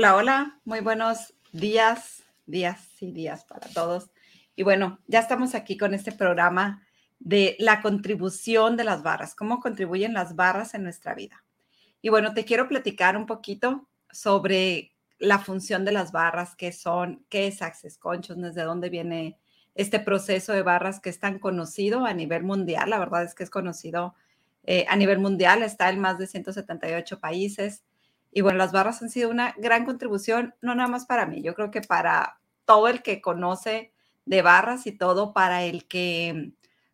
Hola, hola, muy buenos días, días y días para todos. Y bueno, ya estamos aquí con este programa de la contribución de las barras, cómo contribuyen las barras en nuestra vida. Y bueno, te quiero platicar un poquito sobre la función de las barras, qué son, qué es Access Consciousness, de dónde viene este proceso de barras que es tan conocido a nivel mundial. La verdad es que es conocido eh, a nivel mundial, está en más de 178 países y bueno, las barras han sido una gran contribución, no nada más para mí, yo creo que para todo el que conoce de barras y todo para el que,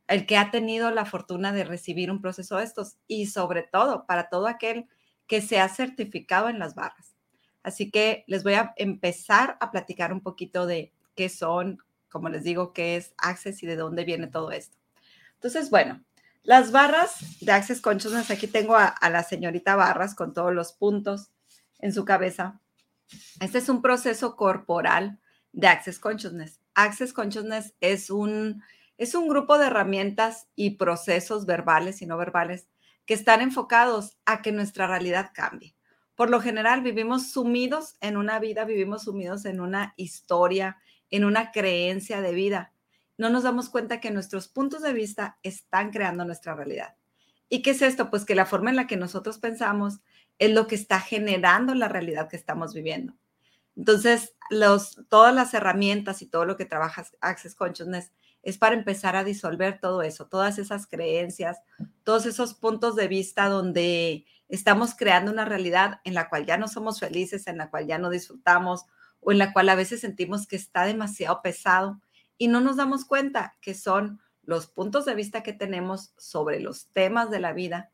el que ha tenido la fortuna de recibir un proceso de estos y sobre todo para todo aquel que se ha certificado en las barras. Así que les voy a empezar a platicar un poquito de qué son, como les digo, qué es Access y de dónde viene todo esto. Entonces, bueno, las barras de Access Consciousness, aquí tengo a, la señorita Barras con todos los puntos en su cabeza. Este es un proceso corporal de Access Consciousness. Access Consciousness es un, es un grupo de herramientas y procesos verbales y no verbales que están enfocados a que nuestra realidad cambie. Por lo general vivimos sumidos en una vida, vivimos sumidos en una historia, en una creencia de vida no nos damos cuenta que nuestros puntos de vista están creando nuestra realidad. ¿Y qué es esto? Pues que la forma en la que nosotros pensamos es lo que está generando la realidad que estamos viviendo. Entonces, todas las herramientas y todo lo que trabaja Access Consciousness es para empezar a disolver todo eso, todas esas creencias, todos esos puntos de vista donde estamos creando una realidad en la cual ya no somos felices, en la cual ya no disfrutamos o en la cual a veces sentimos que está demasiado pesado y no nos damos cuenta que son los puntos de vista que tenemos sobre los temas de la vida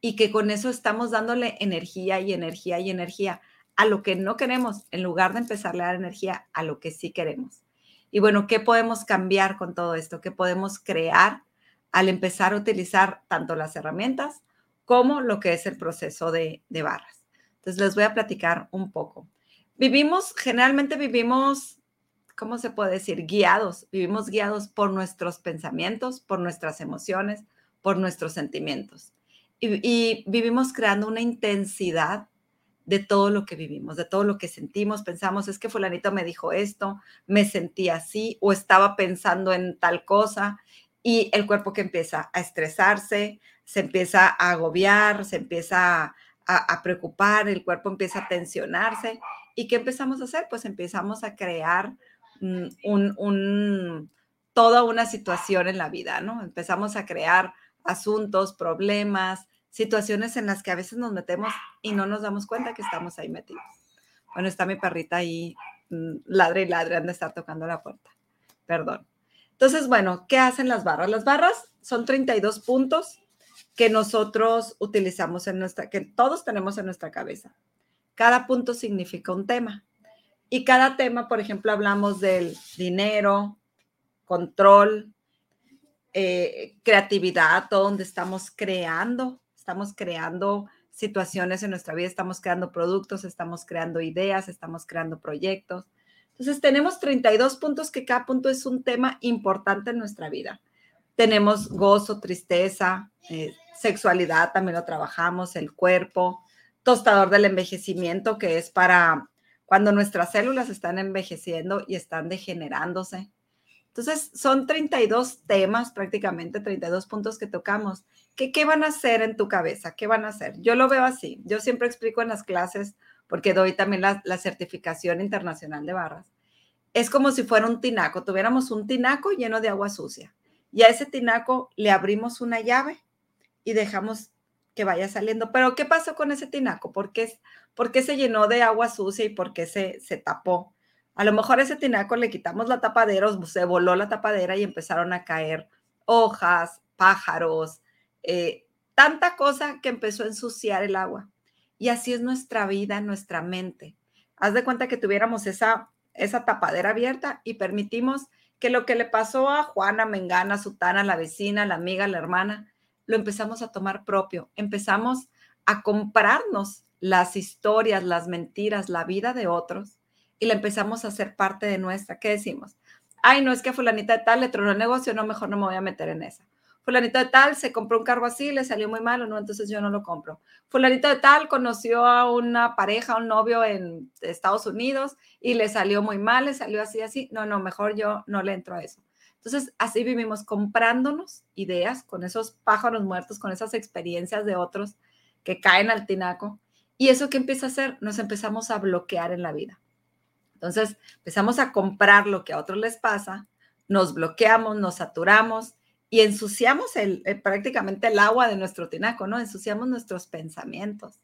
y que con eso estamos dándole energía y energía y energía a lo que no queremos en lugar de empezarle a dar energía a lo que sí queremos. Y bueno, ¿qué podemos cambiar con todo esto? ¿Qué podemos crear al empezar a utilizar tanto las herramientas como lo que es el proceso de, barras? Entonces les voy a platicar un poco. Vivimos, generalmente vivimos ¿cómo se puede decir? Guiados, vivimos guiados por nuestros pensamientos, por nuestras emociones, por nuestros sentimientos. Y, vivimos creando una intensidad de todo lo que vivimos, de todo lo que sentimos, pensamos, es que fulanito me dijo esto, me sentí así o estaba pensando en tal cosa y el cuerpo que empieza a estresarse, se empieza a agobiar, se empieza a, a preocupar, el cuerpo empieza a tensionarse. ¿Y qué empezamos a hacer? Pues empezamos a crear Mm, un, toda una situación en la vida, ¿no? Empezamos a crear asuntos, problemas, situaciones en las que a veces nos metemos y no nos damos cuenta que estamos ahí metidos. Bueno, está mi perrita ahí, mm, ladre y ladre, han de estar tocando la puerta. Perdón. Entonces, bueno, ¿qué hacen las barras? Las barras son 32 puntos que nosotros utilizamos en nuestra, que todos tenemos en nuestra cabeza. Cada punto significa un tema. Y cada tema, por ejemplo, hablamos del dinero, control, eh, creatividad, todo donde estamos creando, estamos creando situaciones en nuestra vida, estamos creando productos, estamos creando ideas, estamos creando proyectos. Entonces, tenemos 32 puntos que cada punto es un tema importante en nuestra vida. Tenemos gozo, tristeza, eh, sexualidad, también lo trabajamos, el cuerpo, tostador del envejecimiento, que es para cuando nuestras células están envejeciendo y están degenerándose. Entonces, son 32 temas prácticamente, 32 puntos que tocamos. ¿Qué, ¿Qué van a hacer en tu cabeza? ¿Qué van a hacer? Yo lo veo así. Yo siempre explico en las clases, porque doy también la, la certificación internacional de barras. Es como si fuera un tinaco. Tuviéramos un tinaco lleno de agua sucia. Y a ese tinaco le abrimos una llave y dejamos que vaya saliendo. Pero ¿qué pasó con ese tinaco? ¿Por qué, se llenó de agua sucia y por qué se, se tapó? A lo mejor ese tinaco le quitamos la tapadera, se voló la tapadera y empezaron a caer hojas, pájaros, eh, tanta cosa que empezó a ensuciar el agua. Y así es nuestra vida, nuestra mente. Haz de cuenta que tuviéramos esa, esa tapadera abierta y permitimos que lo que le pasó a Juana, Mengana, Sutana, la vecina, la amiga, la hermana, lo empezamos a tomar propio, empezamos a comprarnos las historias, las mentiras, la vida de otros y la empezamos a hacer parte de nuestra. ¿Qué decimos? Ay, no es que a fulanita de tal le tronó el negocio, no, mejor no me voy a meter en esa. Fulanito de tal se compró un carro así, le salió muy malo, no, entonces yo no lo compro. Fulanito de tal conoció a una pareja, un novio en Estados Unidos y le salió muy mal, le salió así, así. No, no, mejor yo no le entro a eso. Entonces, así vivimos comprándonos ideas con esos pájaros muertos, con esas experiencias de otros que caen al tinaco. Y eso que empieza a hacer, nos empezamos a bloquear en la vida. Entonces, empezamos a comprar lo que a otros les pasa, nos bloqueamos, nos saturamos y ensuciamos el, prácticamente el agua de nuestro tinaco, ¿no? Ensuciamos nuestros pensamientos.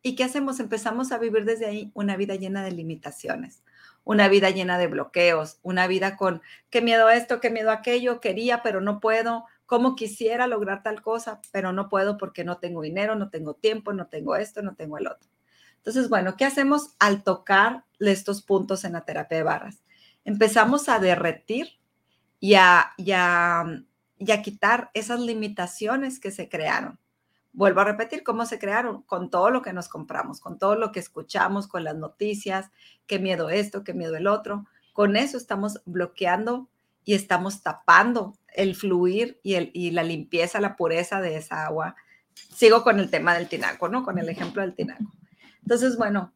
¿Y qué hacemos? Empezamos a vivir desde ahí una vida llena de limitaciones, una vida llena de bloqueos, una vida con qué miedo esto, qué miedo aquello, quería, pero no puedo, cómo quisiera lograr tal cosa, pero no puedo porque no tengo dinero, no tengo tiempo, no tengo esto, no tengo el otro. Entonces, bueno, ¿qué hacemos al tocar estos puntos en la terapia de barras? Empezamos a derretir y a, y a, y a quitar esas limitaciones que se crearon. Vuelvo a repetir cómo se crearon, con todo lo que nos compramos, con todo lo que escuchamos, con las noticias, qué miedo esto, qué miedo el otro. Con eso estamos bloqueando y estamos tapando el fluir y, la limpieza, la pureza de esa agua. Sigo con el tema del tinaco, ¿no? Con el ejemplo del tinaco. Entonces, bueno,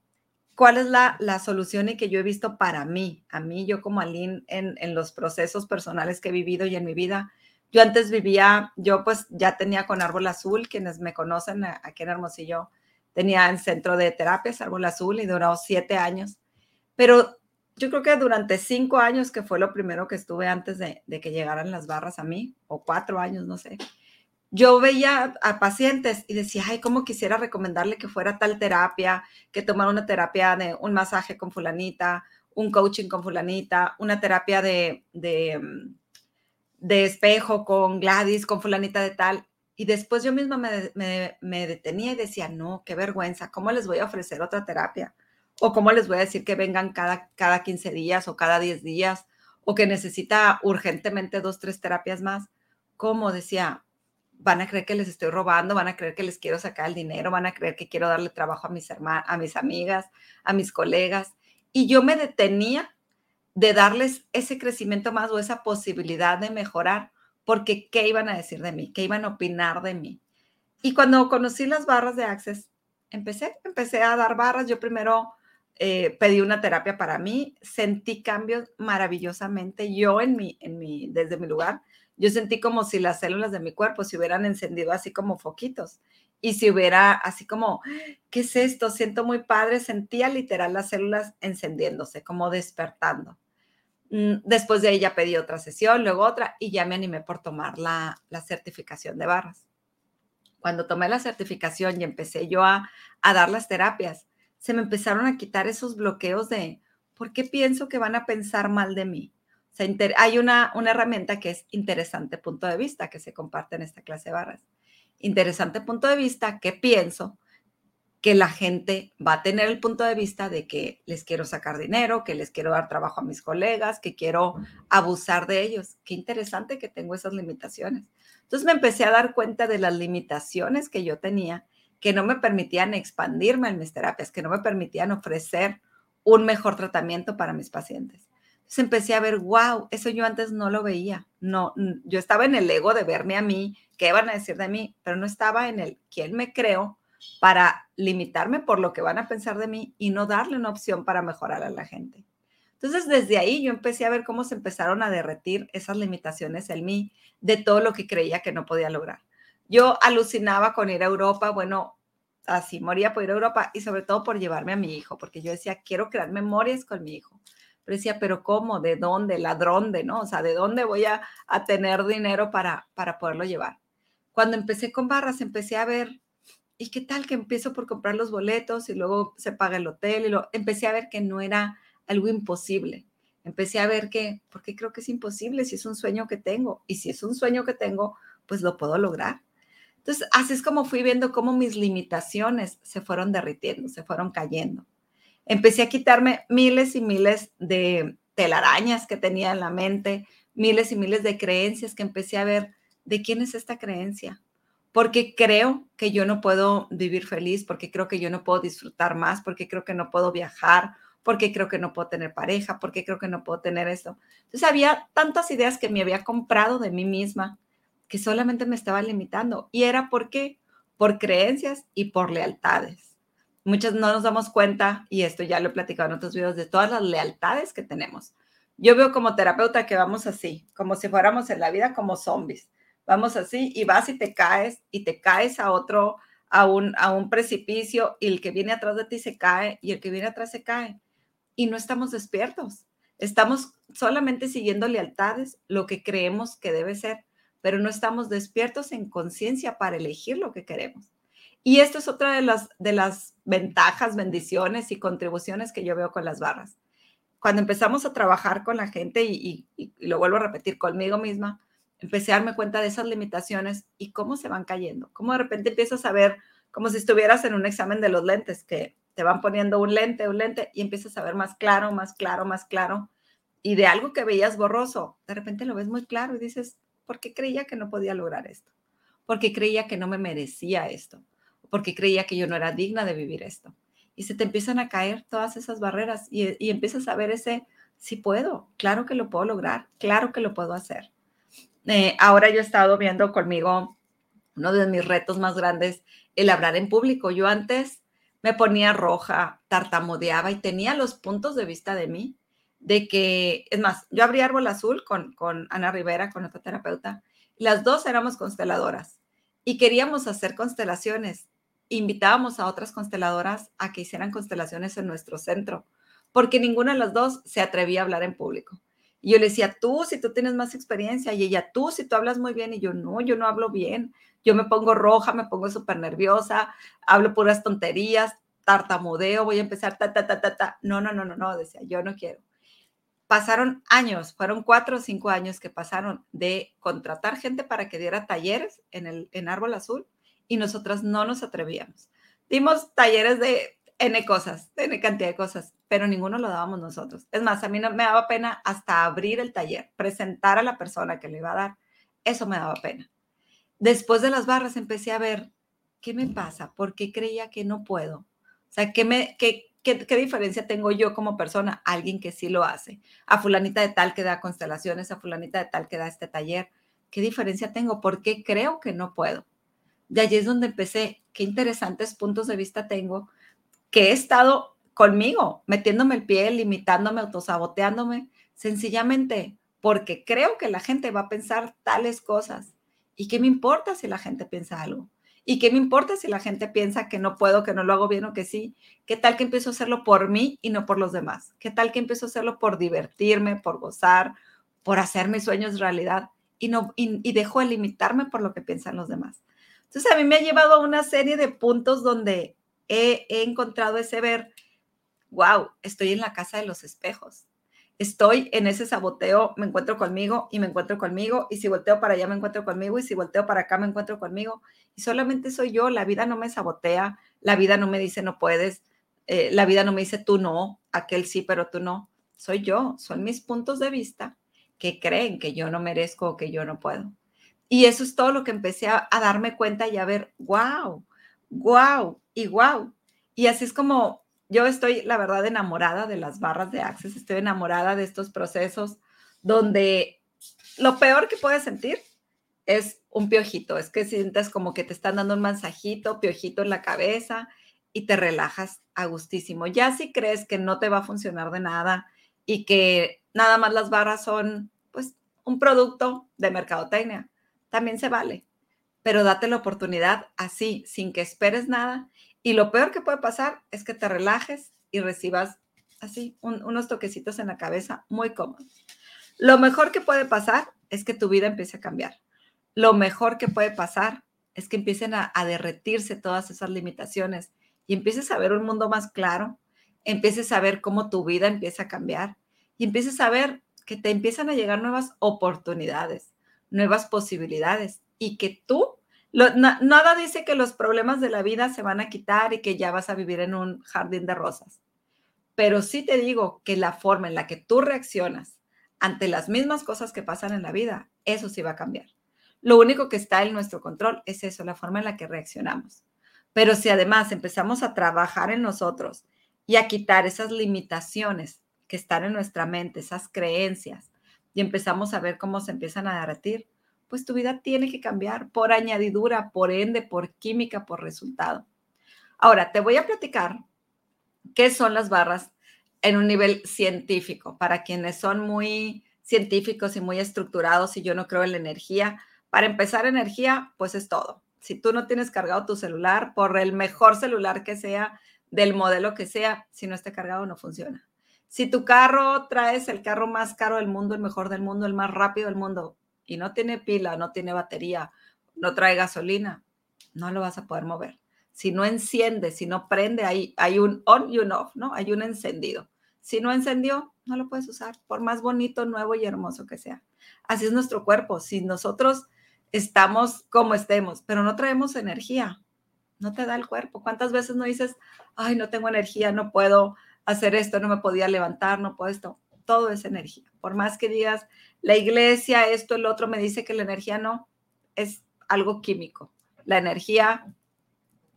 ¿cuál es la, la solución y que yo he visto para mí? A mí, yo como Aline, en, en los procesos personales que he vivido y en mi vida, yo antes vivía, yo pues ya tenía con Árbol Azul, quienes me conocen aquí en Hermosillo, tenía en centro de terapias Árbol Azul y duró siete años. Pero yo creo que durante cinco años, que fue lo primero que estuve antes de, de, que llegaran las barras a mí, o cuatro años, no sé, yo veía a pacientes y decía, ay, cómo quisiera recomendarle que fuera tal terapia, que tomara una terapia de un masaje con fulanita, un coaching con fulanita, una terapia de, de mm, de espejo con Gladys, con fulanita de tal. Y después yo misma me, detenía y decía, no, qué vergüenza, ¿cómo les voy a ofrecer otra terapia? ¿O cómo les voy a decir que vengan cada, cada 15 días o cada 10 días? ¿O que necesita urgentemente dos, tres terapias más? ¿Cómo? Decía, van a creer que les estoy robando, van a creer que les quiero sacar el dinero, van a creer que quiero darle trabajo a mis hermanas, a mis amigas, a mis colegas. Y yo me detenía de darles ese crecimiento más o esa posibilidad de mejorar, porque ¿qué iban a decir de mí? ¿Qué iban a opinar de mí? Y cuando conocí las barras de Access, empecé, empecé a dar barras. Yo primero eh, pedí una terapia para mí, sentí cambios maravillosamente. Yo en mi, en mi, desde mi lugar, yo sentí como si las células de mi cuerpo se hubieran encendido así como foquitos. Y si hubiera así como, ¿qué es esto? Siento muy padre, sentía literal las células encendiéndose, como despertando. Mm, después de ya pedí otra sesión, luego otra, y ya me animé por tomar la, certificación de barras. Cuando tomé la certificación y empecé yo a, dar las terapias, se me empezaron a quitar esos bloqueos de, ¿por qué pienso que van a pensar mal de mí? O sea, hay una, una herramienta que es interesante punto de vista que se comparte en esta clase de barras. Interesante punto de vista, ¿qué pienso? Que la gente va a tener el punto de vista de que les quiero sacar dinero, que les quiero dar trabajo a mis colegas, que quiero abusar de ellos. Qué interesante que tengo esas limitaciones. Entonces me empecé a dar cuenta de las limitaciones que yo tenía, que no me permitían expandirme en mis terapias, que no me permitían ofrecer un mejor tratamiento para mis pacientes. Entonces empecé a ver, wow, eso yo antes no lo veía. No, yo estaba en el ego de verme a mí, qué van a decir de mí, pero no estaba en el quién me creo para limitarme por lo que van a pensar de mí y no darle una opción para mejorar a la gente. Entonces, desde ahí yo empecé a ver cómo se empezaron a derretir esas limitaciones en mí de todo lo que creía que no podía lograr. Yo alucinaba con ir a Europa, bueno, así moría por ir a Europa y sobre todo por llevarme a mi hijo, porque yo decía, quiero crear memorias con mi hijo. Pero decía, pero ¿cómo? ¿De dónde? ¿Ladrón de no? O sea, ¿de dónde voy a, a tener dinero para, para poderlo llevar? Cuando empecé con barras, empecé a ver ¿y qué tal que empiezo por comprar los boletos y luego se paga el hotel? Y lo, empecé a ver que no era algo imposible. Empecé a ver que, porque creo que es imposible si es un sueño que tengo. Y si es un sueño que tengo, pues lo puedo lograr. Entonces, así es como fui viendo cómo mis limitaciones se fueron derritiendo, se fueron cayendo. Empecé a quitarme miles y miles de telarañas que tenía en la mente, miles y miles de creencias que empecé a ver de quién es esta creencia, porque creo que yo no puedo vivir feliz, porque creo que yo no puedo disfrutar más, porque creo que no puedo viajar, porque creo que no puedo tener pareja, porque creo que no puedo tener esto. Entonces había tantas ideas que me había comprado de mí misma que solamente me estaba limitando. ¿Y era por qué? Por creencias y por lealtades. Muchas no nos damos cuenta, y esto ya lo he platicado en otros videos, de todas las lealtades que tenemos. Yo veo como terapeuta que vamos así, como si fuéramos en la vida como zombies. Vamos así y vas y te caes y te caes a otro, a un, a un precipicio y el que viene atrás de ti se cae y el que viene atrás se cae. Y no estamos despiertos. Estamos solamente siguiendo lealtades, lo que creemos que debe ser pero no estamos despiertos en conciencia para elegir lo que queremos. Y esto es otra de las, de las ventajas, bendiciones y contribuciones que yo veo con las barras. Cuando empezamos a trabajar con la gente y, lo vuelvo a repetir conmigo misma, empecé a darme cuenta de esas limitaciones y cómo se van cayendo. Cómo de repente empiezas a ver como si estuvieras en un examen de los lentes, que te van poniendo un lente, un lente, y empiezas a ver más claro, más claro, más claro. Y de algo que veías borroso, de repente lo ves muy claro y dices, porque creía que no podía lograr esto, porque creía que no me merecía esto, porque creía que yo no era digna de vivir esto. Y se te empiezan a caer todas esas barreras y, empiezas a ver ese, sí puedo, claro que lo puedo lograr, claro que lo puedo hacer. Eh, ahora yo he estado viendo conmigo uno de mis retos más grandes, el hablar en público. Yo antes me ponía roja, tartamudeaba y tenía los puntos de vista de mí de que, es más, yo abrí Árbol Azul con, con Ana Rivera, con otra terapeuta, las dos éramos consteladoras y queríamos hacer constelaciones. Invitábamos a otras consteladoras a que hicieran constelaciones en nuestro centro, porque ninguna de las dos se atrevía a hablar en público. Y yo le decía, tú, si tú tienes más experiencia, y ella, tú, si tú hablas muy bien, y yo, no, yo no hablo bien, yo me pongo roja, me pongo súper nerviosa, hablo puras tonterías, tartamudeo, voy a empezar, ta, ta, ta, ta, ta. No, no, no, no, no, decía, yo no quiero pasaron años, fueron cuatro o cinco años que pasaron de contratar gente para que diera talleres en, el, en Árbol Azul y nosotras no nos atrevíamos. Dimos talleres de N cosas, N cantidad de cosas, pero ninguno lo dábamos nosotros. Es más, a mí no, me daba pena hasta abrir el taller, presentar a la persona que le iba a dar. Eso me daba pena. Después de las barras empecé a ver, ¿qué me pasa? ¿Por qué creía que no puedo? O sea, ¿qué, me, qué, ¿Qué, diferencia tengo yo como persona? Alguien que sí lo hace. A fulanita de tal que da constelaciones, a fulanita de tal que da este taller. ¿Qué diferencia tengo? ¿Por qué creo que no puedo? De allí es donde empecé. Qué interesantes puntos de vista tengo que he estado conmigo, metiéndome el pie, limitándome, autosaboteándome, sencillamente porque creo que la gente va a pensar tales cosas. ¿Y qué me importa si la gente piensa algo? ¿Y qué me importa si la gente piensa que no puedo, que no lo hago bien o que sí? ¿Qué tal que empiezo a hacerlo por mí y no por los demás? ¿Qué tal que empiezo a hacerlo por divertirme, por gozar, por hacer mis sueños realidad y, no, y, dejo de limitarme por lo que piensan los demás? Entonces a mí me ha llevado a una serie de puntos donde he, encontrado ese ver, wow, estoy en la casa de los espejos estoy en ese saboteo, me encuentro conmigo y me encuentro conmigo, y si volteo para allá me encuentro conmigo, y si volteo para acá me encuentro conmigo, y solamente soy yo, la vida no me sabotea, la vida no me dice no puedes, eh, la vida no me dice tú no, aquel sí, pero tú no, soy yo, son mis puntos de vista que creen que yo no merezco o que yo no puedo. Y eso es todo lo que empecé a, a darme cuenta y a ver, wow, wow y wow. Y así es como yo estoy, la verdad, enamorada de las barras de Access, estoy enamorada de estos procesos donde lo peor que puedes sentir es un piojito, es que sientes como que te están dando un mansajito, piojito en la cabeza y te relajas a gustísimo. Ya si crees que no te va a funcionar de nada y que nada más las barras son pues un producto de mercadotecnia, también se vale, pero date la oportunidad así, sin que esperes nada y lo peor que puede pasar es que te relajes y recibas así unos toquecitos en la cabeza muy cómodos. Lo mejor que puede pasar es que tu vida empiece a cambiar. Lo mejor que puede pasar es que empiecen a, a derretirse todas esas limitaciones y empieces a ver un mundo más claro, empieces a ver cómo tu vida empieza a cambiar y empieces a ver que te empiezan a llegar nuevas oportunidades, nuevas posibilidades y que tú nada dice que los problemas de la vida se van a quitar y que ya vas a vivir en un jardín de rosas. Pero sí te digo que la forma en la que tú reaccionas ante las mismas cosas que pasan en la vida, eso sí va a cambiar. Lo único que está en nuestro control es eso, la forma en la que reaccionamos. Pero si además empezamos a trabajar en nosotros y a quitar esas limitaciones que están en nuestra mente, esas creencias, y empezamos a ver cómo se empiezan a derretir, pues tu vida tiene que cambiar por añadidura, por ende, por química, por resultado. Ahora, te voy a platicar qué son las barras en un nivel científico, para quienes son muy científicos y muy estructurados y yo no creo en la energía. Para empezar, energía, pues es todo. Si tú no tienes cargado tu celular, por el mejor celular que sea, del modelo que sea, si no está cargado no funciona. Si tu carro traes el carro más caro del mundo, el mejor del mundo, el más rápido del mundo, y no tiene pila, no tiene batería, no trae gasolina, no lo vas a poder mover. Si no enciende, si no prende, hay, hay un on y un off, ¿no? Hay un encendido. Si no encendió, no lo puedes usar, por más bonito, nuevo y hermoso que sea. Así es nuestro cuerpo. Si nosotros estamos como estemos, pero no traemos energía, no te da el cuerpo. ¿Cuántas veces no dices, ay, no tengo energía, no puedo hacer esto, no me podía levantar, no puedo esto? Todo es energía. Por más que digas, la iglesia, esto, el otro, me dice que la energía no, es algo químico. La energía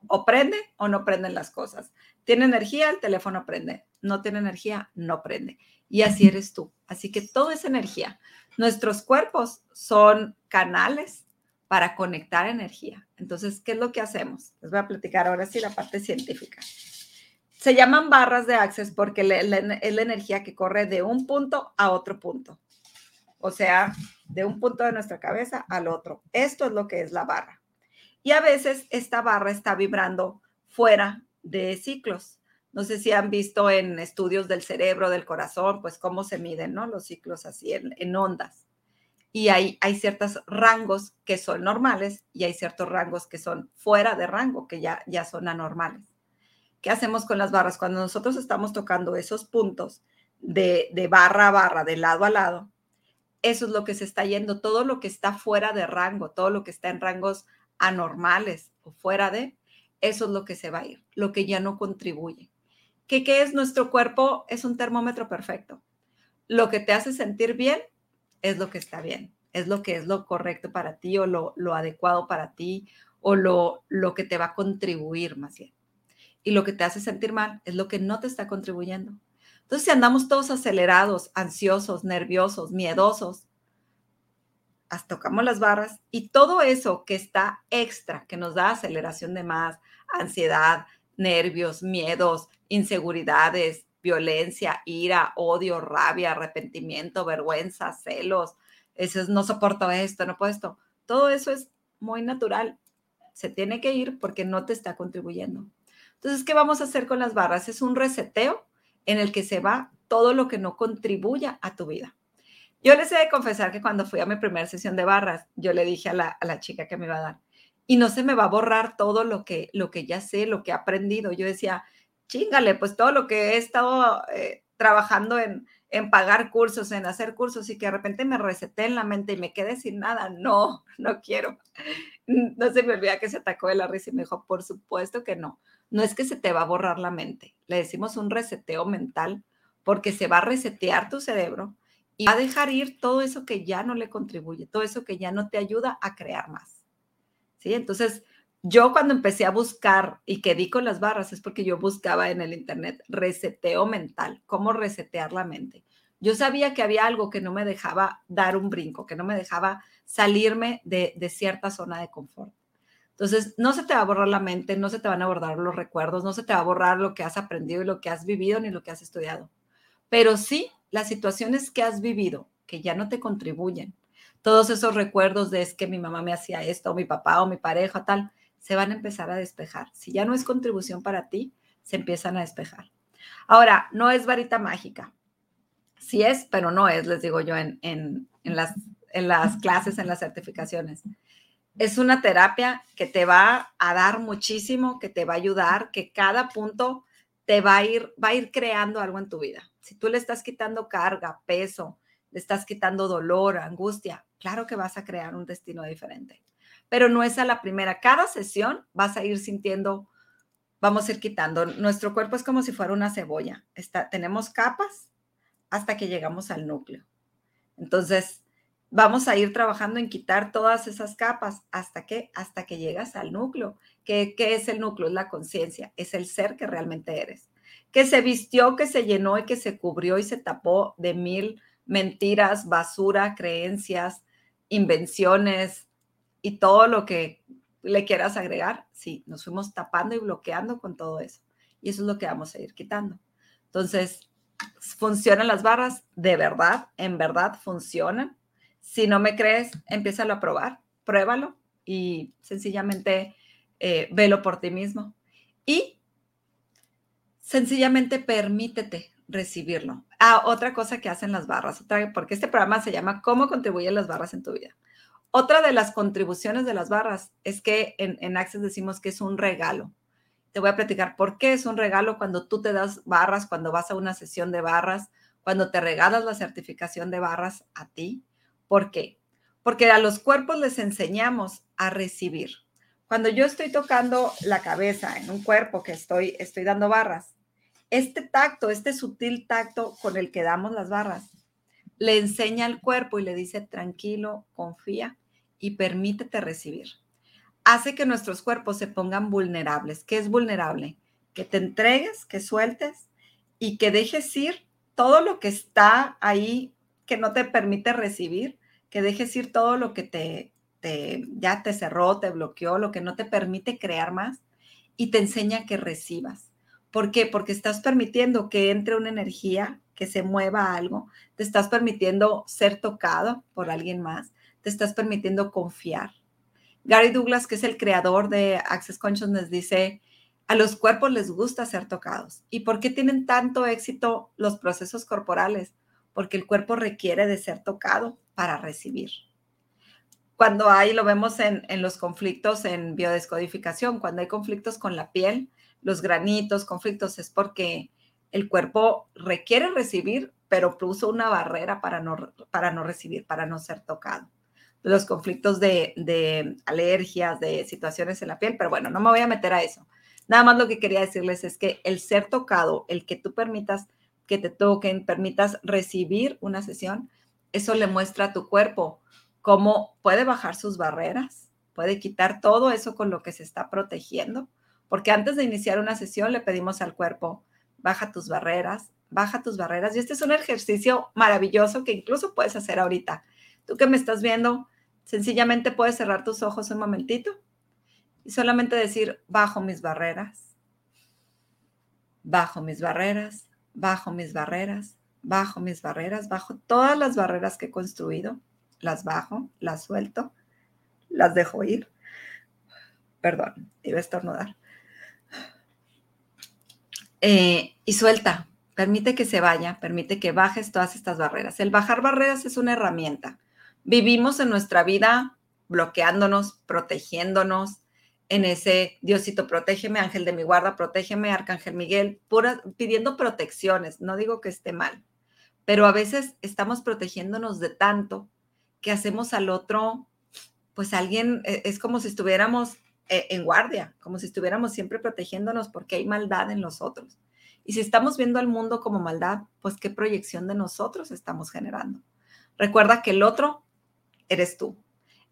o prende o no prenden las cosas. Tiene energía, el teléfono prende. No tiene energía, no prende. Y así eres tú. Así que todo es energía. Nuestros cuerpos son canales para conectar energía. Entonces, ¿qué es lo que hacemos? Les voy a platicar ahora sí la parte científica. Se llaman barras de access porque es la energía que corre de un punto a otro punto. O sea, de un punto de nuestra cabeza al otro. Esto es lo que es la barra. Y a veces esta barra está vibrando fuera de ciclos. No sé si han visto en estudios del cerebro, del corazón, pues cómo se miden, ¿no? Los ciclos así en ondas y hay, hay ciertos rangos que son normales y hay ciertos rangos que son fuera de rango, que ya, ya son anormales. ¿Qué hacemos con las barras? Cuando nosotros estamos tocando esos puntos de, de barra a barra, de lado a lado, eso es lo que se está yendo, todo lo que está fuera de rango, todo lo que está en rangos anormales o fuera de, eso es lo que se va a ir, lo que ya no contribuye. ¿Qué, qué es nuestro cuerpo? Es un termómetro perfecto. Lo que te hace sentir bien es lo que está bien, es lo que es lo correcto para ti o lo, lo adecuado para ti o lo, lo que te va a contribuir más bien. Y lo que te hace sentir mal es lo que no te está contribuyendo. Entonces, si andamos todos acelerados, ansiosos, nerviosos, miedosos, hasta tocamos las barras y todo eso que está extra, que nos da aceleración de más, ansiedad, nervios, miedos, inseguridades, violencia, ira, odio, rabia, arrepentimiento, vergüenza, celos, eso es, no soporto esto, no puedo esto. Todo eso es muy natural. Se tiene que ir porque no te está contribuyendo. Entonces, ¿qué vamos a hacer con las barras? Es un reseteo en el que se va todo lo que no contribuya a tu vida. Yo les he de confesar que cuando fui a mi primera sesión de barras, yo le dije a la, a la chica que me iba a dar, y no se me va a borrar todo lo que, lo que ya sé, lo que he aprendido. Yo decía, chingale, pues todo lo que he estado eh, trabajando en, en pagar cursos, en hacer cursos y que de repente me receté en la mente y me quedé sin nada. No, no quiero. No se me olvida que se atacó de la risa y me dijo, por supuesto que no. No es que se te va a borrar la mente. Le decimos un reseteo mental porque se va a resetear tu cerebro y va a dejar ir todo eso que ya no le contribuye, todo eso que ya no te ayuda a crear más. ¿Sí? Entonces, yo cuando empecé a buscar y que di con las barras es porque yo buscaba en el internet reseteo mental, cómo resetear la mente. Yo sabía que había algo que no me dejaba dar un brinco, que no me dejaba salirme de, de cierta zona de confort. Entonces, no se te va a borrar la mente, no se te van a borrar los recuerdos, no se te va a borrar lo que has aprendido y lo que has vivido ni lo que has estudiado. Pero sí, las situaciones que has vivido, que ya no te contribuyen, todos esos recuerdos de es que mi mamá me hacía esto, o mi papá, o mi pareja, tal, se van a empezar a despejar. Si ya no es contribución para ti, se empiezan a despejar. Ahora, no es varita mágica. Sí es, pero no es, les digo yo, en, en, las, en las clases, en las certificaciones. Es una terapia que te va a dar muchísimo, que te va a ayudar, que cada punto te va a ir, va a ir creando algo en tu vida. Si tú le estás quitando carga, peso, le estás quitando dolor, angustia, claro que vas a crear un destino diferente pero no es a la primera. Cada sesión vas a ir sintiendo, vamos a ir quitando. Nuestro cuerpo es como si fuera una cebolla. Está, tenemos capas hasta que llegamos al núcleo. Entonces, vamos a ir trabajando en quitar todas esas capas hasta que, hasta que llegas al núcleo. ¿Qué, qué es el núcleo? Es la conciencia, es el ser que realmente eres. Que se vistió, que se llenó y que se cubrió y se tapó de mil mentiras, basura, creencias, invenciones y todo lo que le quieras agregar, sí, nos fuimos tapando y bloqueando con todo eso. Y eso es lo que vamos a ir quitando. Entonces, ¿funcionan las barras? De verdad, en verdad funcionan. Si no me crees, empieza a probar, pruébalo y sencillamente eh, velo por ti mismo. Y sencillamente permítete recibirlo. Ah, otra cosa que hacen las barras, otra, porque este programa se llama ¿Cómo contribuyen las barras en tu vida? Otra de las contribuciones de las barras es que en, en Access decimos que es un regalo. Te voy a platicar por qué es un regalo cuando tú te das barras, cuando vas a una sesión de barras, cuando te regalas la certificación de barras a ti. ¿Por qué? Porque a los cuerpos les enseñamos a recibir. Cuando yo estoy tocando la cabeza en un cuerpo que estoy, estoy dando barras, este tacto, este sutil tacto con el que damos las barras, le enseña al cuerpo y le dice tranquilo, confía y permítete recibir hace que nuestros cuerpos se pongan vulnerables. ¿Qué es vulnerable? Que te entregues, que sueltes y que dejes ir todo lo que está ahí que no te permite recibir, que dejes ir todo lo que te, te ya te cerró, te bloqueó, lo que no te permite crear más y te enseña que recibas. ¿Por qué? Porque estás permitiendo que entre una energía, que se mueva algo, te estás permitiendo ser tocado por alguien más, te estás permitiendo confiar, Gary Douglas, que es el creador de Access Consciousness, dice, a los cuerpos les gusta ser tocados. ¿Y por qué tienen tanto éxito los procesos corporales? Porque el cuerpo requiere de ser tocado para recibir. Cuando hay, lo vemos en, en los conflictos en biodescodificación, cuando hay conflictos con la piel, los granitos, conflictos, es porque el cuerpo requiere recibir, pero puso una barrera para no, para no recibir, para no ser tocado los conflictos de, alergias, de situaciones en la piel, pero bueno, no me voy a meter a eso. Nada más lo que quería decirles es que el ser tocado, el que tú permitas que te toquen, permitas recibir una sesión, eso le muestra a tu cuerpo cómo puede bajar sus barreras, puede quitar todo eso con lo que se está protegiendo, porque antes de iniciar una sesión le pedimos al cuerpo, baja tus barreras, baja tus barreras. Y este es un ejercicio maravilloso que incluso puedes hacer ahorita. Tú que me estás viendo, Sencillamente puedes cerrar tus ojos un momentito y solamente decir, bajo mis barreras, bajo mis barreras, bajo mis barreras, bajo mis barreras, bajo todas las barreras que he construido, las bajo, las suelto, las dejo ir. Perdón, iba a estornudar. Eh, y suelta, permite que se vaya, permite que bajes todas estas barreras. El bajar barreras es una herramienta vivimos en nuestra vida bloqueándonos, protegiéndonos en ese Diosito, protégeme, ángel de mi guarda, protégeme, arcángel Miguel, pidiendo protecciones. No digo que esté mal, pero a veces estamos protegiéndonos de tanto que hacemos al otro, pues alguien, e, es como si estuviéramos eh, en guardia, como si estuviéramos siempre protegiéndonos porque hay maldad en los otros. Y si estamos viendo al mundo como maldad, pues qué proyección de nosotros estamos generando. Recuerda que el otro eres tú.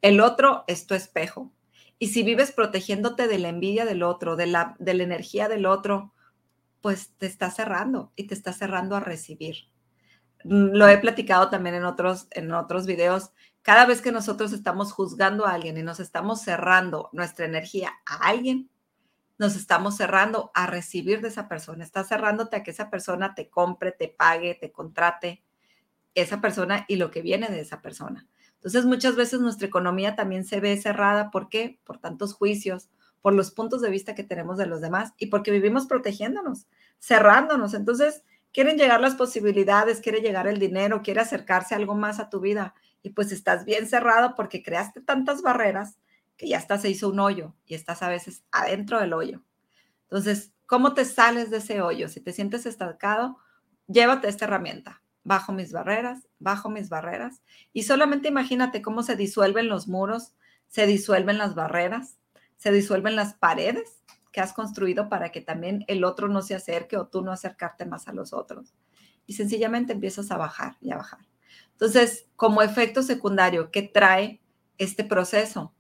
El otro es tu espejo. Y si vives protegiéndote de la envidia del otro, de la, de la energía del otro, pues te está cerrando y te está cerrando a recibir. Mm, lo he platicado también en otros, en otros videos. Cada vez que nosotros estamos juzgando a alguien y nos estamos cerrando nuestra energía a alguien, nos estamos cerrando a recibir de esa persona. Estás cerrándote a que esa persona te compre, te pague, te contrate, esa persona y lo que viene de esa persona. Entonces, muchas veces nuestra economía también se ve cerrada. ¿Por qué? Por tantos juicios, por los puntos de vista que tenemos de los demás y porque vivimos protegiéndonos, cerrándonos. Entonces, quieren llegar las posibilidades, quiere llegar el dinero, quiere acercarse algo más a tu vida y pues estás bien cerrado porque creaste tantas barreras que ya hasta se hizo un hoyo y estás a veces adentro del hoyo. Entonces, ¿cómo te sales de ese hoyo? Si te sientes estancado, llévate esta herramienta bajo mis barreras, bajo mis barreras. Y solamente imagínate cómo se disuelven los muros, se disuelven las barreras, se disuelven las paredes que has construido para que también el otro no se acerque o tú no acercarte más a los otros. Y sencillamente empiezas a bajar y a bajar. Entonces, como efecto secundario, ¿qué trae este proceso?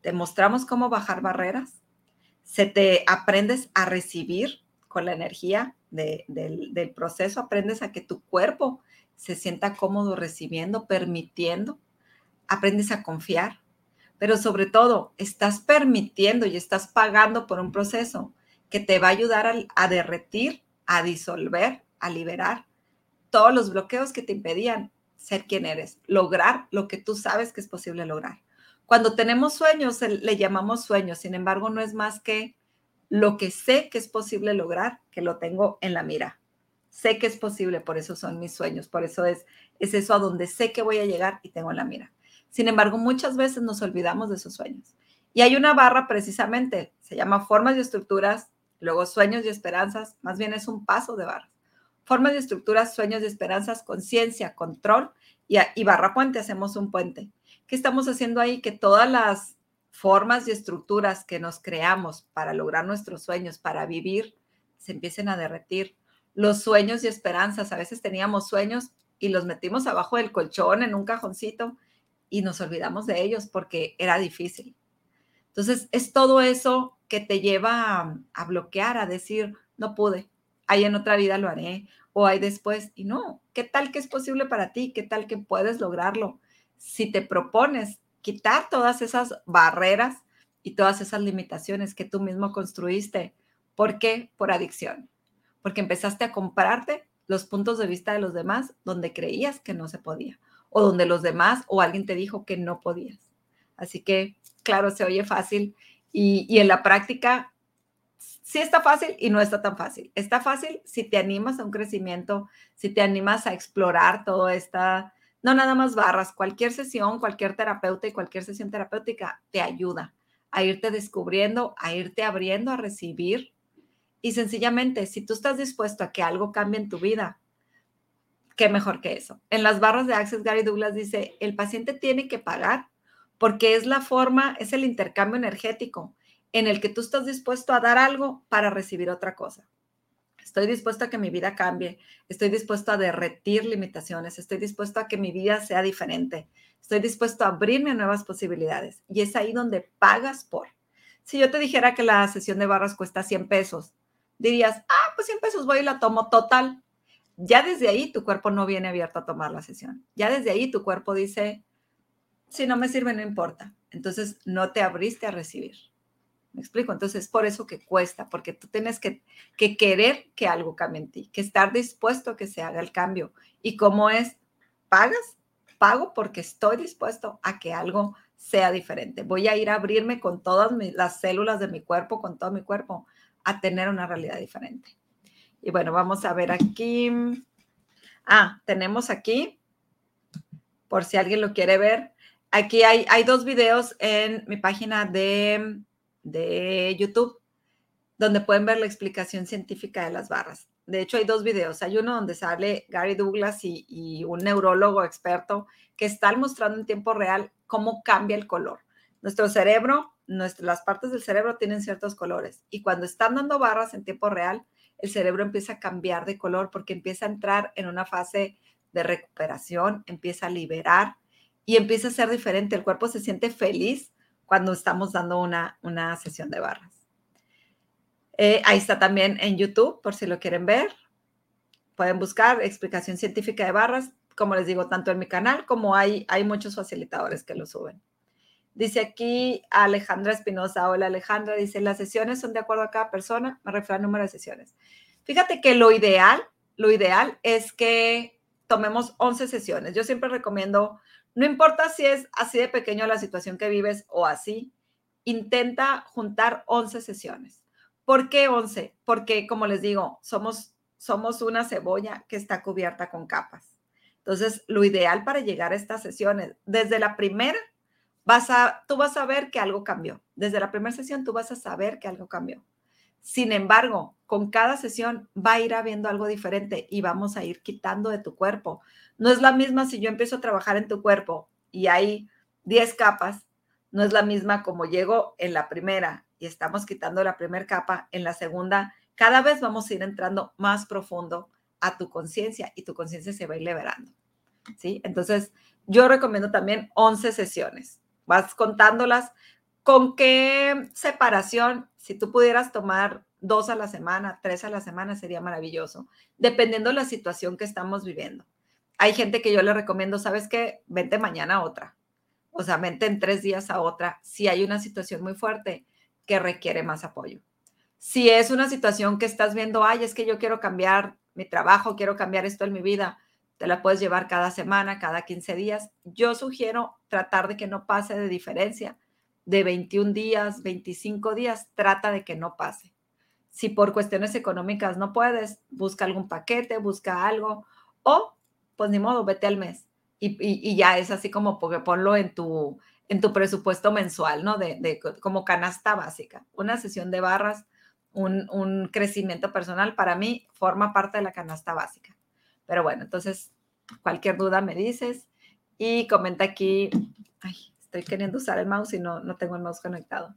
Te mostramos cómo bajar barreras, se te aprendes a recibir con la energía del, proceso, aprendes a que tu cuerpo se sienta cómodo recibiendo, permitiendo, aprendes a confiar, pero sobre todo estás permitiendo y estás pagando por un proceso que te va a ayudar a, a derretir, a disolver, a liberar todos los bloqueos que te impedían ser quien eres, lograr lo que tú sabes que es posible lograr. Cuando tenemos sueños, le llamamos sueños, sin embargo, no es más que lo que sé que es posible lograr, que lo tengo en la mira. Sé que es posible, por eso son mis sueños, por eso es, es eso a donde sé que voy a llegar y tengo en la mira. Sin embargo, muchas veces nos olvidamos de esos sueños. Y hay una barra precisamente, se llama formas y estructuras, luego sueños y esperanzas, más bien es un paso de barras. Formas y estructuras, sueños y esperanzas, conciencia, control y, y barra puente, hacemos un puente. ¿Qué estamos haciendo ahí? Que todas las formas y estructuras que nos creamos para lograr nuestros sueños, para vivir, se empiecen a derretir. Los sueños y esperanzas, a veces teníamos sueños y los metimos abajo del colchón en un cajoncito y nos olvidamos de ellos porque era difícil. Entonces, es todo eso que te lleva a, bloquear, a decir, no pude, ahí en otra vida lo haré, o hay después, y no, ¿qué tal que es posible para ti? ¿Qué tal que puedes lograrlo? si te propones quitar todas esas barreras y todas esas limitaciones que tú mismo construiste. ¿Por qué? Por adicción. Porque empezaste a comprarte los puntos de vista de los demás donde creías que no se podía o donde los demás o alguien te dijo que no podías. Así que, claro, se oye fácil y, en la práctica sí está fácil y no está tan fácil. Está fácil si te animas a un crecimiento, si te animas a explorar toda esta no nada más barras, cualquier sesión, cualquier terapeuta y cualquier sesión terapéutica te ayuda a irte descubriendo, a irte abriendo, a recibir. Y sencillamente, si tú estás dispuesto a que algo cambie en tu vida, qué mejor que eso. En las barras de Access, Gary Douglas dice, el paciente tiene que pagar porque es la forma, es el intercambio energético en el que tú estás dispuesto a dar algo para recibir otra cosa. Estoy dispuesto a que mi vida cambie, estoy dispuesto a derretir limitaciones, estoy dispuesto a que mi vida sea diferente, estoy dispuesto a abrirme a nuevas posibilidades. Y es ahí donde pagas por. Si yo te dijera que la sesión de barras cuesta 100 pesos, dirías, ah, pues 100 pesos voy y la tomo total. Ya desde ahí tu cuerpo no viene abierto a tomar la sesión. Ya desde ahí tu cuerpo dice, si no me sirve, no importa. Entonces no te abriste a recibir. ¿Me explico? Entonces, es por eso que cuesta, porque tú tienes que, que, querer que algo cambie en ti, que estar dispuesto a que se haga el cambio. ¿Y cómo es? ¿Pagas? Pago porque estoy dispuesto a que algo sea diferente. Voy a ir a abrirme con todas las células de mi cuerpo, con todo mi cuerpo, a tener una realidad diferente. Y bueno, vamos a ver aquí. Ah, tenemos aquí, por si alguien lo quiere ver, aquí hay dos videos en mi página de de YouTube, donde pueden ver la explicación científica de las barras. De hecho, hay dos videos. Hay uno donde sale Gary Douglas y, un neurólogo experto que están mostrando en tiempo real cómo cambia el color. Nuestro cerebro, las partes del cerebro tienen ciertos colores y cuando están dando barras en tiempo real, el cerebro empieza a cambiar de color porque empieza a entrar en una fase de recuperación, empieza a liberar y empieza a ser diferente. El cuerpo se siente feliz cuando estamos dando una, una sesión de barras. Eh, ahí está también en YouTube, por si lo quieren ver. Pueden buscar explicación científica de barras, como les digo, tanto en mi canal como hay, hay muchos facilitadores que lo suben. Dice aquí Alejandra Espinosa. Hola Alejandra, dice, las sesiones son de acuerdo a cada persona, me refiero al número de sesiones. Fíjate que lo ideal, lo ideal es que tomemos 11 sesiones. Yo siempre recomiendo no importa si es así de pequeño la situación que vives o así, intenta juntar 11 sesiones. ¿Por qué 11? Porque, como les digo, somos, somos una cebolla que está cubierta con capas. Entonces, lo ideal para llegar a estas sesiones, desde la primera, vas a, tú vas a ver que algo cambió. Desde la primera sesión, tú vas a saber que algo cambió. Sin embargo, con cada sesión va a ir habiendo algo diferente y vamos a ir quitando de tu cuerpo. No es la misma si yo empiezo a trabajar en tu cuerpo y hay 10 capas, no es la misma como llego en la primera y estamos quitando la primera capa, en la segunda cada vez vamos a ir entrando más profundo a tu conciencia y tu conciencia se va a ir liberando. ¿Sí? Entonces, yo recomiendo también 11 sesiones. Vas contándolas ¿Con qué separación? Si tú pudieras tomar dos a la semana, tres a la semana, sería maravilloso, dependiendo de la situación que estamos viviendo. Hay gente que yo le recomiendo, ¿sabes qué? Vente mañana a otra. o sea, mente en tres días a otra, si hay una situación muy fuerte que requiere más apoyo. Si es una situación que estás viendo, ay, es que yo quiero cambiar mi trabajo, quiero cambiar esto en mi vida, te la puedes llevar cada semana, cada 15 días. Yo sugiero tratar de que no pase de diferencia de 21 días, 25 días, trata de que no pase. Si por cuestiones económicas no puedes, busca algún paquete, busca algo o pues ni modo, vete al mes. Y, ya es así como porque ponlo en tu, en tu presupuesto mensual, ¿no? De, como canasta básica. Una sesión de barras, un, un crecimiento personal para mí forma parte de la canasta básica. Pero bueno, entonces cualquier duda me dices y comenta aquí. Ay, estoy queriendo usar el mouse y no, no tengo el mouse conectado.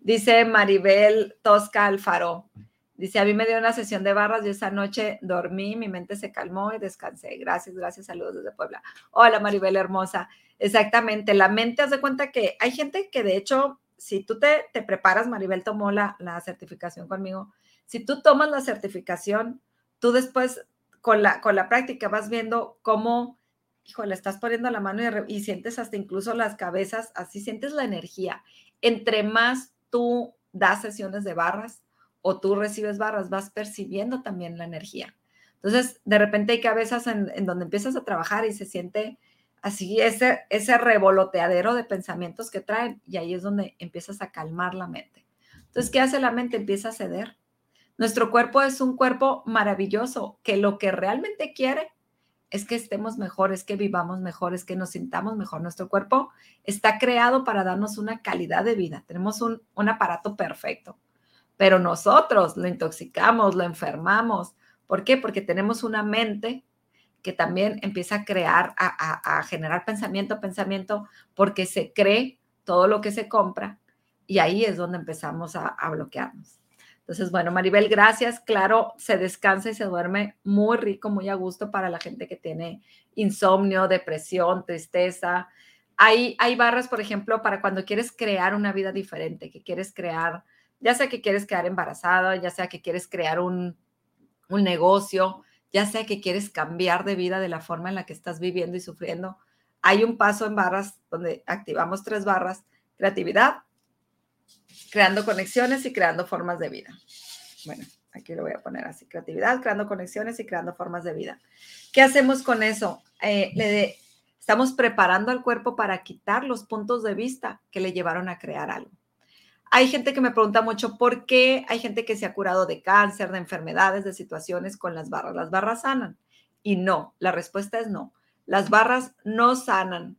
Dice Maribel Tosca Alfaro. Dice, a mí me dio una sesión de barras y esa noche dormí, mi mente se calmó y descansé. Gracias, gracias, saludos desde Puebla. Hola Maribel hermosa. Exactamente, la mente, haz de cuenta que hay gente que de hecho, si tú te, te preparas, Maribel tomó la, la certificación conmigo, si tú tomas la certificación, tú después con la, con la práctica vas viendo cómo, híjole, estás poniendo la mano y, y sientes hasta incluso las cabezas, así sientes la energía. Entre más tú das sesiones de barras, o tú recibes barras, vas percibiendo también la energía. Entonces, de repente hay cabezas en, en donde empiezas a trabajar y se siente así ese, ese revoloteadero de pensamientos que traen y ahí es donde empiezas a calmar la mente. Entonces, ¿qué hace la mente? Empieza a ceder. Nuestro cuerpo es un cuerpo maravilloso que lo que realmente quiere es que estemos mejores, que vivamos mejor, que nos sintamos mejor. Nuestro cuerpo está creado para darnos una calidad de vida. Tenemos un, aparato perfecto pero nosotros lo intoxicamos, lo enfermamos. ¿Por qué? Porque tenemos una mente que también empieza a crear, a, generar pensamiento, pensamiento, porque se cree todo lo que se compra y ahí es donde empezamos a bloquearnos. Entonces, bueno, Maribel, gracias. Claro, se descansa y se duerme muy rico, muy a gusto para la gente que tiene insomnio, depresión, tristeza. Hay, hay barras, por ejemplo, para cuando quieres crear una vida diferente, que quieres crear ya sea que quieres quedar embarazada, ya sea que quieres crear un, negocio, ya sea que quieres cambiar de vida de la forma en la que estás viviendo y sufriendo. Hay un paso en barras donde activamos tres barras, creatividad, creando conexiones y creando formas de vida. Bueno, aquí lo voy a poner así, creatividad, creando conexiones y creando formas de vida. ¿Qué hacemos con eso? Eh, le estamos preparando al cuerpo para quitar los puntos de vista que le llevaron a crear algo. Hay gente que me pregunta mucho por qué hay gente que se ha curado de cáncer, de enfermedades, de situaciones con las barras. ¿Las barras sanan? Y no, la respuesta es no. Las barras no sanan.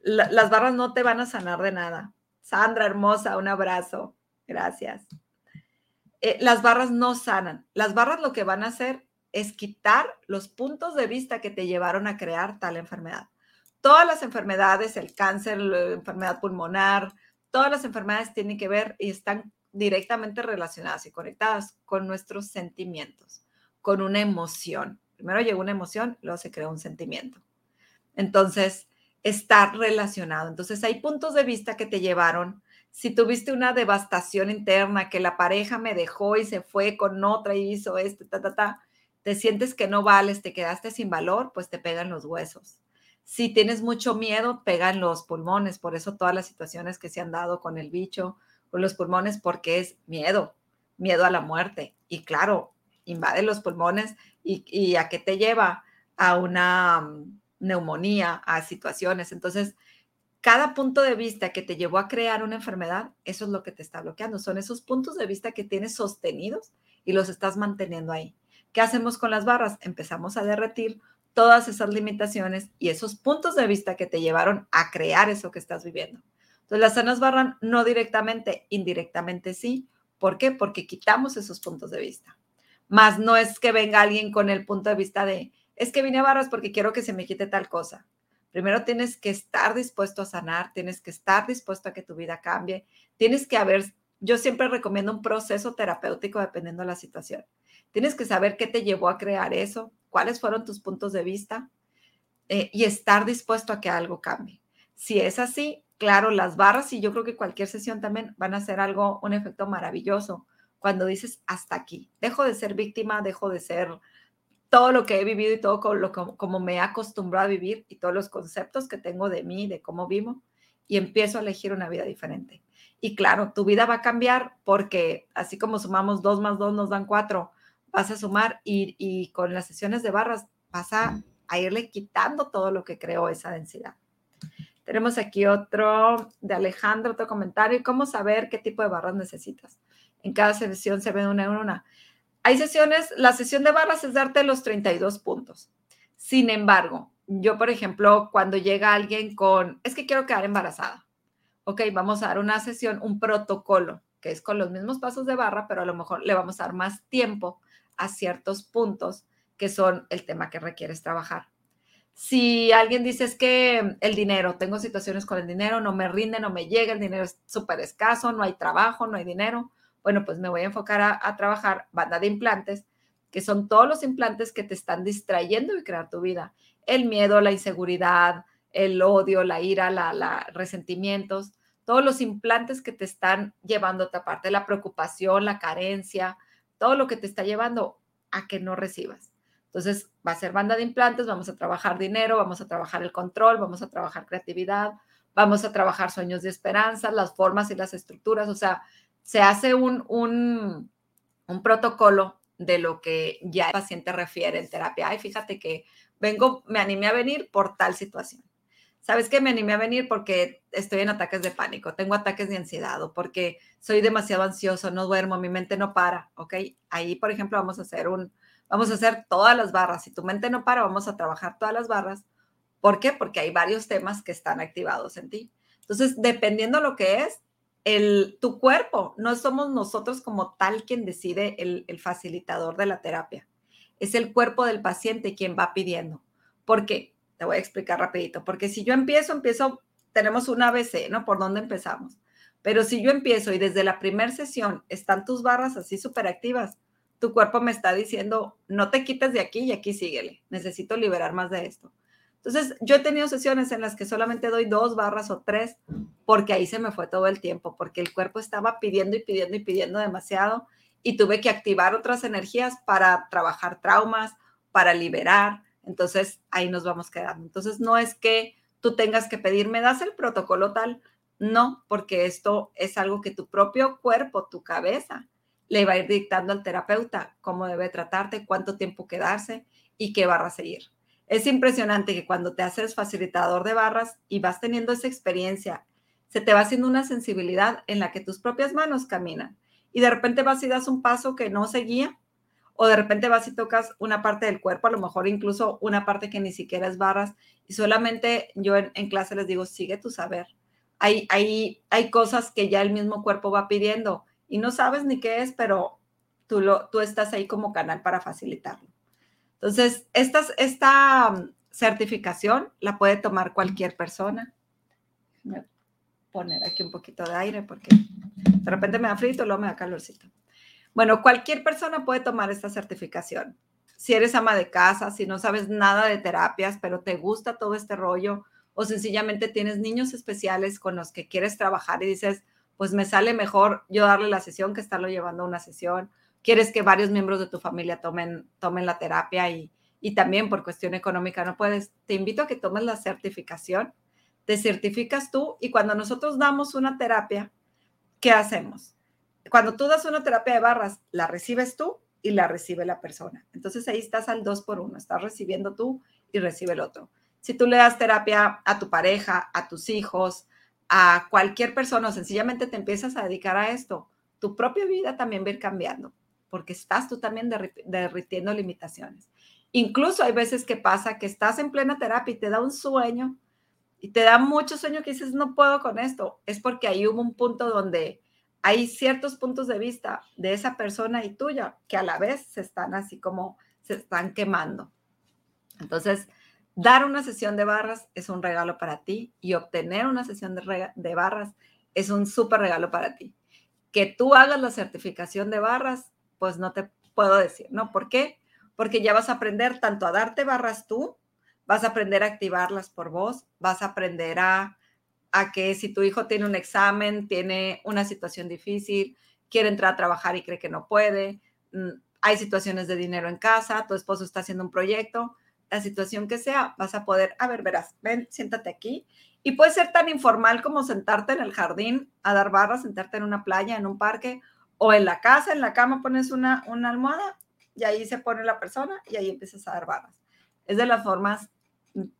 las barras no te van a sanar de nada. Sandra, hermosa, un abrazo. Gracias. Eh, las barras no sanan. Las barras lo que van a hacer es quitar los puntos de vista que te llevaron a crear tal enfermedad. Todas las enfermedades, el cáncer, la enfermedad pulmonar, todas las enfermedades tienen que ver y están directamente relacionadas y conectadas con nuestros sentimientos, con una emoción. Primero llegó una emoción, luego se creó un sentimiento. Entonces, está relacionado. Entonces, hay puntos de vista que te llevaron. Si tuviste una devastación interna, que la pareja me dejó y se fue con otra y hizo esto, ta, ta, ta, te sientes que no vales, te quedaste sin valor, pues te pegan los huesos. Si tienes mucho miedo, pegan los pulmones, por eso todas las situaciones que se han dado con el bicho, con los pulmones, porque es miedo, miedo a la muerte. Y claro, invade los pulmones y, a qué te lleva a una neumonía, a situaciones. Entonces, cada punto de vista que te llevó a crear una enfermedad, eso es lo que te está bloqueando. Son esos puntos de vista que tienes sostenidos y los estás manteniendo ahí. ¿Qué hacemos con las barras? Empezamos a derretir todas esas limitaciones y esos puntos de vista que te llevaron a crear eso que estás viviendo. Entonces, las sanas barran no directamente, indirectamente sí. ¿Por qué? Porque quitamos esos puntos de vista. Más no es que venga alguien con el punto de vista de, es que vine a barras porque quiero que se me quite tal cosa. Primero tienes que estar dispuesto a sanar, tienes que estar dispuesto a que tu vida cambie, tienes que haber, yo siempre recomiendo un proceso terapéutico dependiendo de la situación. Tienes que saber qué te llevó a crear eso, cuáles fueron tus puntos de vista eh, y estar dispuesto a que algo cambie. Si es así, claro, las barras y yo creo que cualquier sesión también van a ser algo, un efecto maravilloso cuando dices hasta aquí. Dejo de ser víctima, dejo de ser todo lo que he vivido y todo como, como me he acostumbrado a vivir y todos los conceptos que tengo de mí, de cómo vivo, y empiezo a elegir una vida diferente. Y claro, tu vida va a cambiar porque así como sumamos dos más dos nos dan cuatro, vas a sumar y, con las sesiones de barras vas a, a irle quitando todo lo que creó esa densidad. Tenemos aquí otro de Alejandro, otro comentario. ¿Cómo saber qué tipo de barras necesitas? En cada sesión se ve una en una. Hay sesiones, la sesión de barras es darte los 32 puntos. Sin embargo, yo, por ejemplo, cuando llega alguien con, es que quiero quedar embarazada. Ok, vamos a dar una sesión, un protocolo, que es con los mismos pasos de barra, pero a lo mejor le vamos a dar más tiempo a ciertos puntos que son el tema que requieres trabajar. Si alguien dice es que el dinero, tengo situaciones con el dinero, no me rinde, no me llega, el dinero es súper escaso, no hay trabajo, no hay dinero, bueno, pues me voy a enfocar a, trabajar banda de implantes, que son todos los implantes que te están distrayendo de crear tu vida. El miedo, la inseguridad, el odio, la ira, la, resentimientos, todos los implantes que te están llevando a otra parte, la preocupación, la carencia, todo lo que te está llevando a que no recibas. Entonces, va a ser banda de implantes, vamos a trabajar dinero, vamos a trabajar el control, vamos a trabajar creatividad, vamos a trabajar sueños de esperanza, las formas y las estructuras, o sea, se hace un, un, protocolo de lo que ya el paciente refiere en terapia. Ay, fíjate que vengo, me animé a venir por tal situación. ¿Sabes qué? Me animé a venir porque estoy en ataques de pánico, tengo ataques de ansiedad o porque soy demasiado ansioso, no duermo, mi mente no para, ¿ok? Ahí, por ejemplo, vamos a hacer un, vamos a hacer todas las barras. Si tu mente no para, vamos a trabajar todas las barras. ¿Por qué? Porque hay varios temas que están activados en ti. Entonces, dependiendo lo que es, tu cuerpo, no somos nosotros como tal quien decide el, facilitador de la terapia. Es el cuerpo del paciente quien va pidiendo. ¿Por qué? Te voy a explicar rapidito. Porque si yo empiezo, empiezo, tenemos un ABC, ¿no? ¿Por dónde empezamos? Pero si yo empiezo y desde la primera sesión están tus barras así súper activas, tu cuerpo me está diciendo, no te quites de aquí y aquí síguele. Necesito liberar más de esto. Entonces, yo he tenido sesiones en las que solamente doy dos barras o tres, porque ahí se me fue todo el tiempo, porque el cuerpo estaba pidiendo y pidiendo y pidiendo demasiado y tuve que activar otras energías para trabajar traumas, para liberar. Entonces, ahí nos vamos quedando. Entonces, no es que tú tengas que pedir, me das el protocolo tal, no, porque esto es algo que tu propio cuerpo, tu cabeza, le va a ir dictando al terapeuta cómo debe tratarte, cuánto tiempo quedarse y qué barra seguir. Es impresionante que cuando te haces facilitador de barras y vas teniendo esa experiencia, se te va haciendo una sensibilidad en la que tus propias manos caminan. Y de repente vas y das un paso que no seguía, o de repente vas y tocas una parte del cuerpo, a lo mejor incluso una parte que ni siquiera es barras, y solamente yo en, clase les digo, sigue tu saber. Hay, hay, hay cosas que ya el mismo cuerpo va pidiendo y no sabes ni qué es, pero tú, lo, tú estás ahí como canal para facilitarlo. Entonces, esta, esta mm, certificación la puede tomar cualquier persona. Voy poner aquí un poquito de aire porque de repente me da frito, luego me da calorcito. Bueno, cualquier persona puede tomar esta certificación. Si eres ama de casa, si no sabes nada de terapias, pero te gusta todo este rollo, o sencillamente tienes niños especiales con los que quieres trabajar y dices, pues me sale mejor yo darle la sesión que estarlo llevando una sesión, quieres que varios miembros de tu familia tomen, tomen la terapia y, y también por cuestión económica no puedes, te invito a que tomes la certificación, te certificas tú y cuando nosotros damos una terapia, ¿qué hacemos? Cuando tú das una terapia de barras, la recibes tú y la recibe la persona. Entonces ahí estás al dos por uno, estás recibiendo tú y recibe el otro. Si tú le das terapia a tu pareja, a tus hijos, a cualquier persona, sencillamente te empiezas a dedicar a esto, tu propia vida también va a ir cambiando porque estás tú también derritiendo limitaciones. Incluso hay veces que pasa que estás en plena terapia y te da un sueño y te da mucho sueño que dices, no puedo con esto. Es porque ahí hubo un punto donde hay ciertos puntos de vista de esa persona y tuya que a la vez se están así como se están quemando. Entonces, dar una sesión de barras es un regalo para ti y obtener una sesión de, barras es un súper regalo para ti. Que tú hagas la certificación de barras pues no te puedo decir, ¿no? ¿Por qué? Porque ya vas a aprender tanto a darte barras tú, vas a aprender a activarlas por vos, vas a aprender a, a que si tu hijo tiene un examen, tiene una situación difícil, quiere entrar a trabajar y cree que no puede, mm, hay situaciones de dinero en casa, tu esposo está haciendo un proyecto, la situación que sea, vas a poder, a ver, verás, ven, siéntate aquí. Y puede ser tan informal como sentarte en el jardín a dar barras, sentarte en una playa, en un parque, o en la casa, en la cama pones una, una almohada y ahí se pone la persona y ahí empiezas a dar barras. Es de las formas,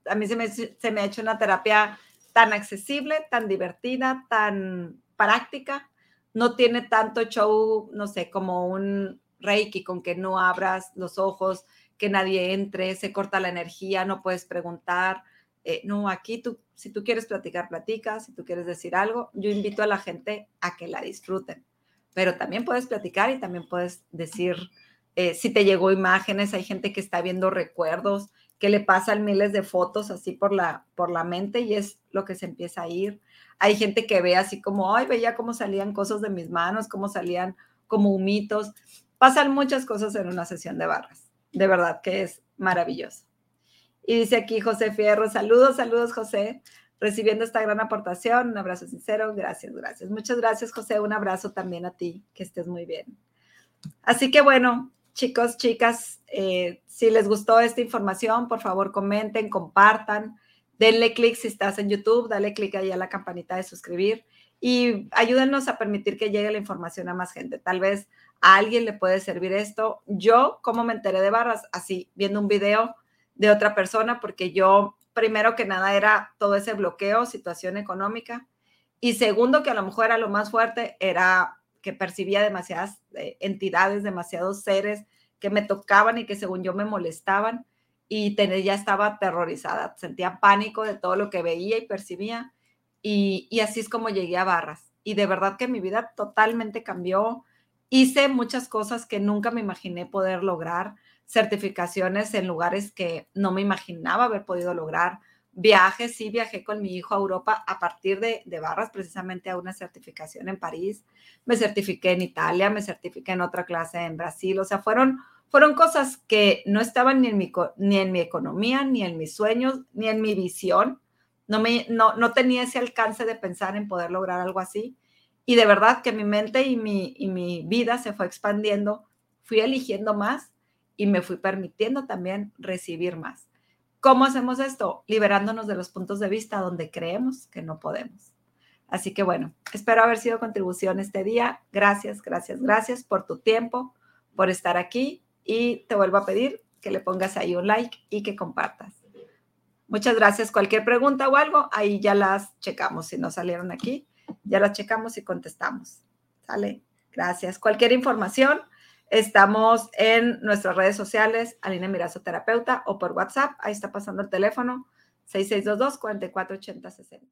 a mí se me, se me ha hecho una terapia tan accesible, tan divertida, tan práctica. No tiene tanto show, no sé, como un reiki con que no abras los ojos, que nadie entre, se corta la energía, no puedes preguntar. Eh, no, aquí tú, si tú quieres platicar, platica, si tú quieres decir algo, yo invito a la gente a que la disfruten, pero también puedes platicar y también puedes decir, eh, si te llegó imágenes, hay gente que está viendo recuerdos, que le pasan miles de fotos así por la, por la mente y es lo que se empieza a ir. Hay gente que ve así como, ay, veía cómo salían cosas de mis manos, cómo salían como humitos. Pasan muchas cosas en una sesión de barras. De verdad que es maravilloso. Y dice aquí José Fierro, saludos, saludos José, recibiendo esta gran aportación. Un abrazo sincero, gracias, gracias. Muchas gracias José, un abrazo también a ti, que estés muy bien. Así que bueno, chicos, chicas, eh, si les gustó esta información, por favor comenten, compartan, denle clic si estás en YouTube, dale clic ahí a la campanita de suscribir y ayúdenos a permitir que llegue la información a más gente. Tal vez a alguien le puede servir esto. Yo, ¿cómo me enteré de barras? Así, viendo un video de otra persona, porque yo, primero que nada, era todo ese bloqueo, situación económica. Y segundo, que a lo mejor era lo más fuerte, era que percibía demasiadas eh, entidades, demasiados seres que me tocaban y que según yo me molestaban y ya estaba aterrorizada, sentía pánico de todo lo que veía y percibía y, y así es como llegué a Barras. Y de verdad que mi vida totalmente cambió. Hice muchas cosas que nunca me imaginé poder lograr, certificaciones en lugares que no me imaginaba haber podido lograr, Viajes, sí, viajé con mi hijo a Europa a partir de, Barras, precisamente a una certificación en París. Me certifiqué en Italia, me certifiqué en otra clase en Brasil. O sea, fueron, fueron cosas que no estaban ni en, mi, ni en mi economía, ni en mis sueños, ni en mi visión. No, me, no, no tenía ese alcance de pensar en poder lograr algo así. Y de verdad que mi mente y mi, y mi vida se fue expandiendo, fui eligiendo más y me fui permitiendo también recibir más. ¿Cómo hacemos esto? Liberándonos de los puntos de vista donde creemos que no podemos. Así que bueno, espero haber sido contribución este día. Gracias, gracias, gracias por tu tiempo, por estar aquí y te vuelvo a pedir que le pongas ahí un like y que compartas. Muchas gracias. Cualquier pregunta o algo, ahí ya las checamos. Si no salieron aquí, ya las checamos y contestamos. ¿Sale? Gracias. Cualquier información, Estamos en nuestras redes sociales, Aline Mirazo Terapeuta, o por WhatsApp. Ahí está pasando el teléfono, 6622 448060.